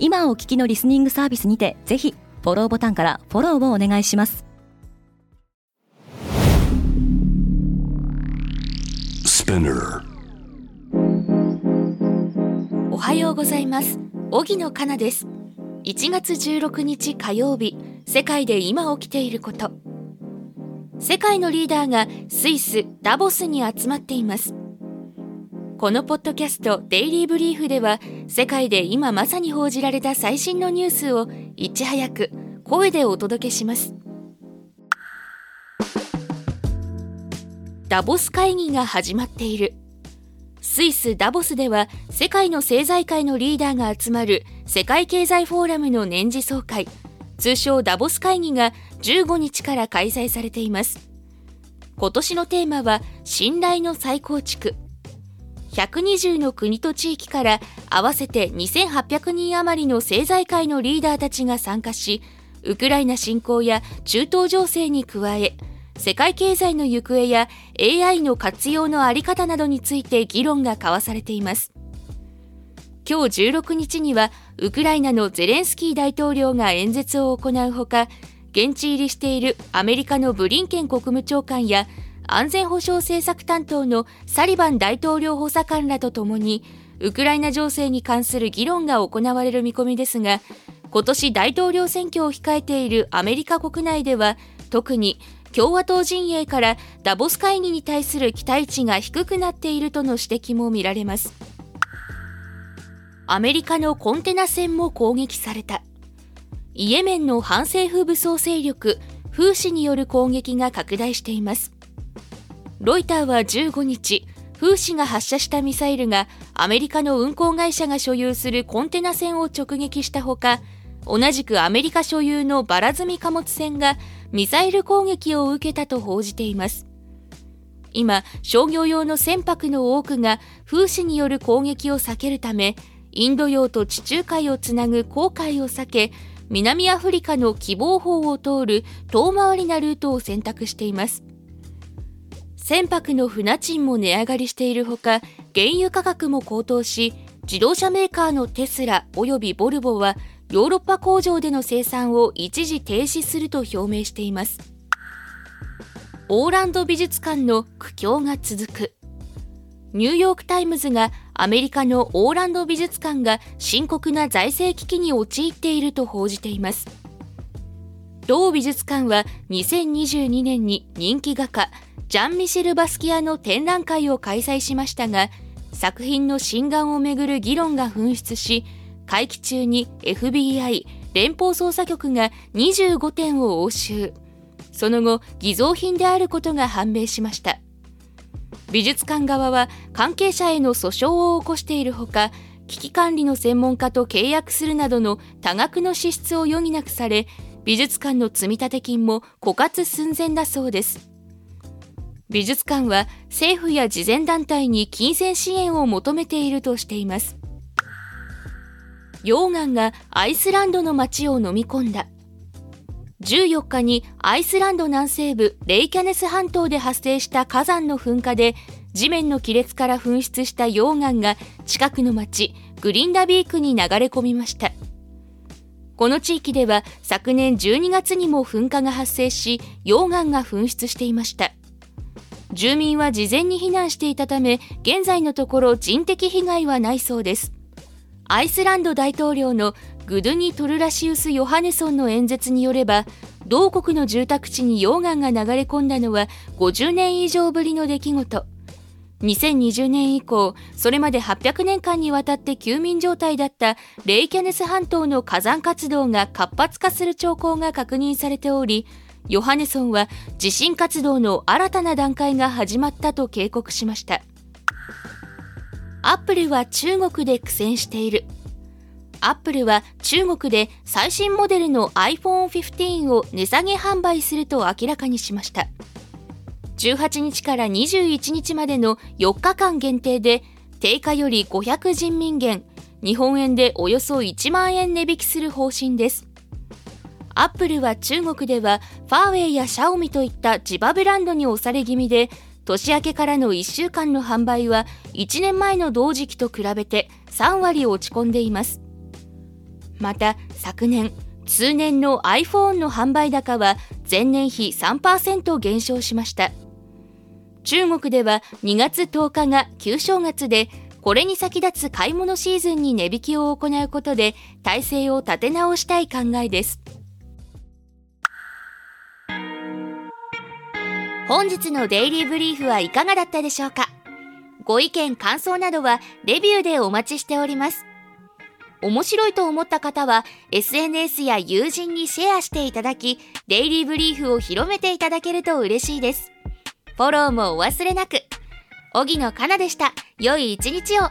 今お聞きのリスニングサービスにてぜひフォローボタンからフォローをお願いします。おはようございます。荻野かなです。1月16日火曜日世界で今起きていること。世界のリーダーがスイスダボスに集まっていますこのポッドキャストデイリーブリーフでは世界で今まさに報じられた最新のニュースをいち早く声でお届けします。ダボス会議が始まっている。スイス・ダボスでは世界の政財界のリーダーが集まる世界経済フォーラムの年次総会。通称ダボス会議が15日から開催されています。今年のテーマは信頼の再構築。120の国と地域から合わせて2800人余りの政財界のリーダーたちが参加しウクライナ侵攻や中東情勢に加え世界経済の行方や AI の活用のあり方などについて議論が交わされています。今日16日にはウクライナのゼレンスキー大統領が演説を行うほか現地入りしているアメリカのブリンケン国務長官や安全保障政策担当のサリバン大統領補佐官らとともにウクライナ情勢に関する議論が行われる見込みですが今年大統領選挙を控えているアメリカ国内では特に共和党陣営からダボス会議に対する期待値が低くなっているとの指摘も見られます。アメリカのコンテナ船も攻撃された。イエメンの反政府武装勢力フーシによる攻撃が拡大しています。ロイターは15日フーシが発射したミサイルがアメリカの運航会社が所有するコンテナ船を直撃したほか同じくアメリカ所有のバラ積み貨物船がミサイル攻撃を受けたと報じています。今商業用の船舶の多くが風刺による攻撃を避けるためインド洋と地中海をつなぐ航海を避け南アフリカの希望法を通る遠回りなルートを選択しています。船舶の船賃も値上がりしているほか原油価格も高騰し自動車メーカーのテスラおよびボルボはヨーロッパ工場での生産を一時停止すると表明しています。オーランド美術館の苦境が続く。ニューヨーク・タイムズがアメリカのオーランド美術館が深刻な財政危機に陥っていると報じています。同美術館は2022年に人気画家ジャン・ミシェル・バスキアの展覧会を開催しましたが作品の真贋をめぐる議論が噴出し会期中に FBI 連邦捜査局が25点を押収。その後偽造品であることが判明しました。美術館側は関係者への訴訟を起こしているほか危機管理の専門家と契約するなどの多額の支出を余儀なくされ美術館の積立金も枯渇寸前だそうです。美術館は政府や慈善団体に金銭支援を求めているとしています。溶岩がアイスランドの町を飲み込んだ。14日にアイスランド南西部レイキャネス半島で発生した火山の噴火で地面の亀裂から噴出した溶岩が近くの町グリンダビークに流れ込みました。この地域では昨年12月にも噴火が発生し溶岩が噴出していました。住民は事前に避難していたため現在のところ人的被害はないそうです。アイスランド大統領のグドゥニ・トルラシウス・ヨハネソンの演説によれば同国の住宅地に溶岩が流れ込んだのは50年以上ぶりの出来事。2020年以降それまで800年間にわたって休眠状態だったレイキャネス半島の火山活動が活発化する兆候が確認されておりヨハネソンは地震活動の新たな段階が始まったと警告しました。アップルは中国で苦戦している。アップルは中国で最新モデルの iPhone15 を値下げ販売すると明らかにしました。18日から21日までの4日間限定で定価より500人民元日本円でおよそ1万円値引きする方針です。アップルは中国ではファーウェイやシャオミといった地場ブランドに押され気味で年明けからの1週間の販売は1年前の同時期と比べて3割落ち込んでいます。また昨年通年の iPhone の販売高は前年比3%減少しました。中国では2月10日が旧正月でこれに先立つ買い物シーズンに値引きを行うことで体制を立て直したい考えです。本日のデイリーブリーフはいかがだったでしょうか？ご意見感想などはレビューでお待ちしております。面白いと思った方は SNS や友人にシェアしていただきデイリーブリーフを広めていただけると嬉しいです。フォローもお忘れなく。荻野かなでした。良い一日を。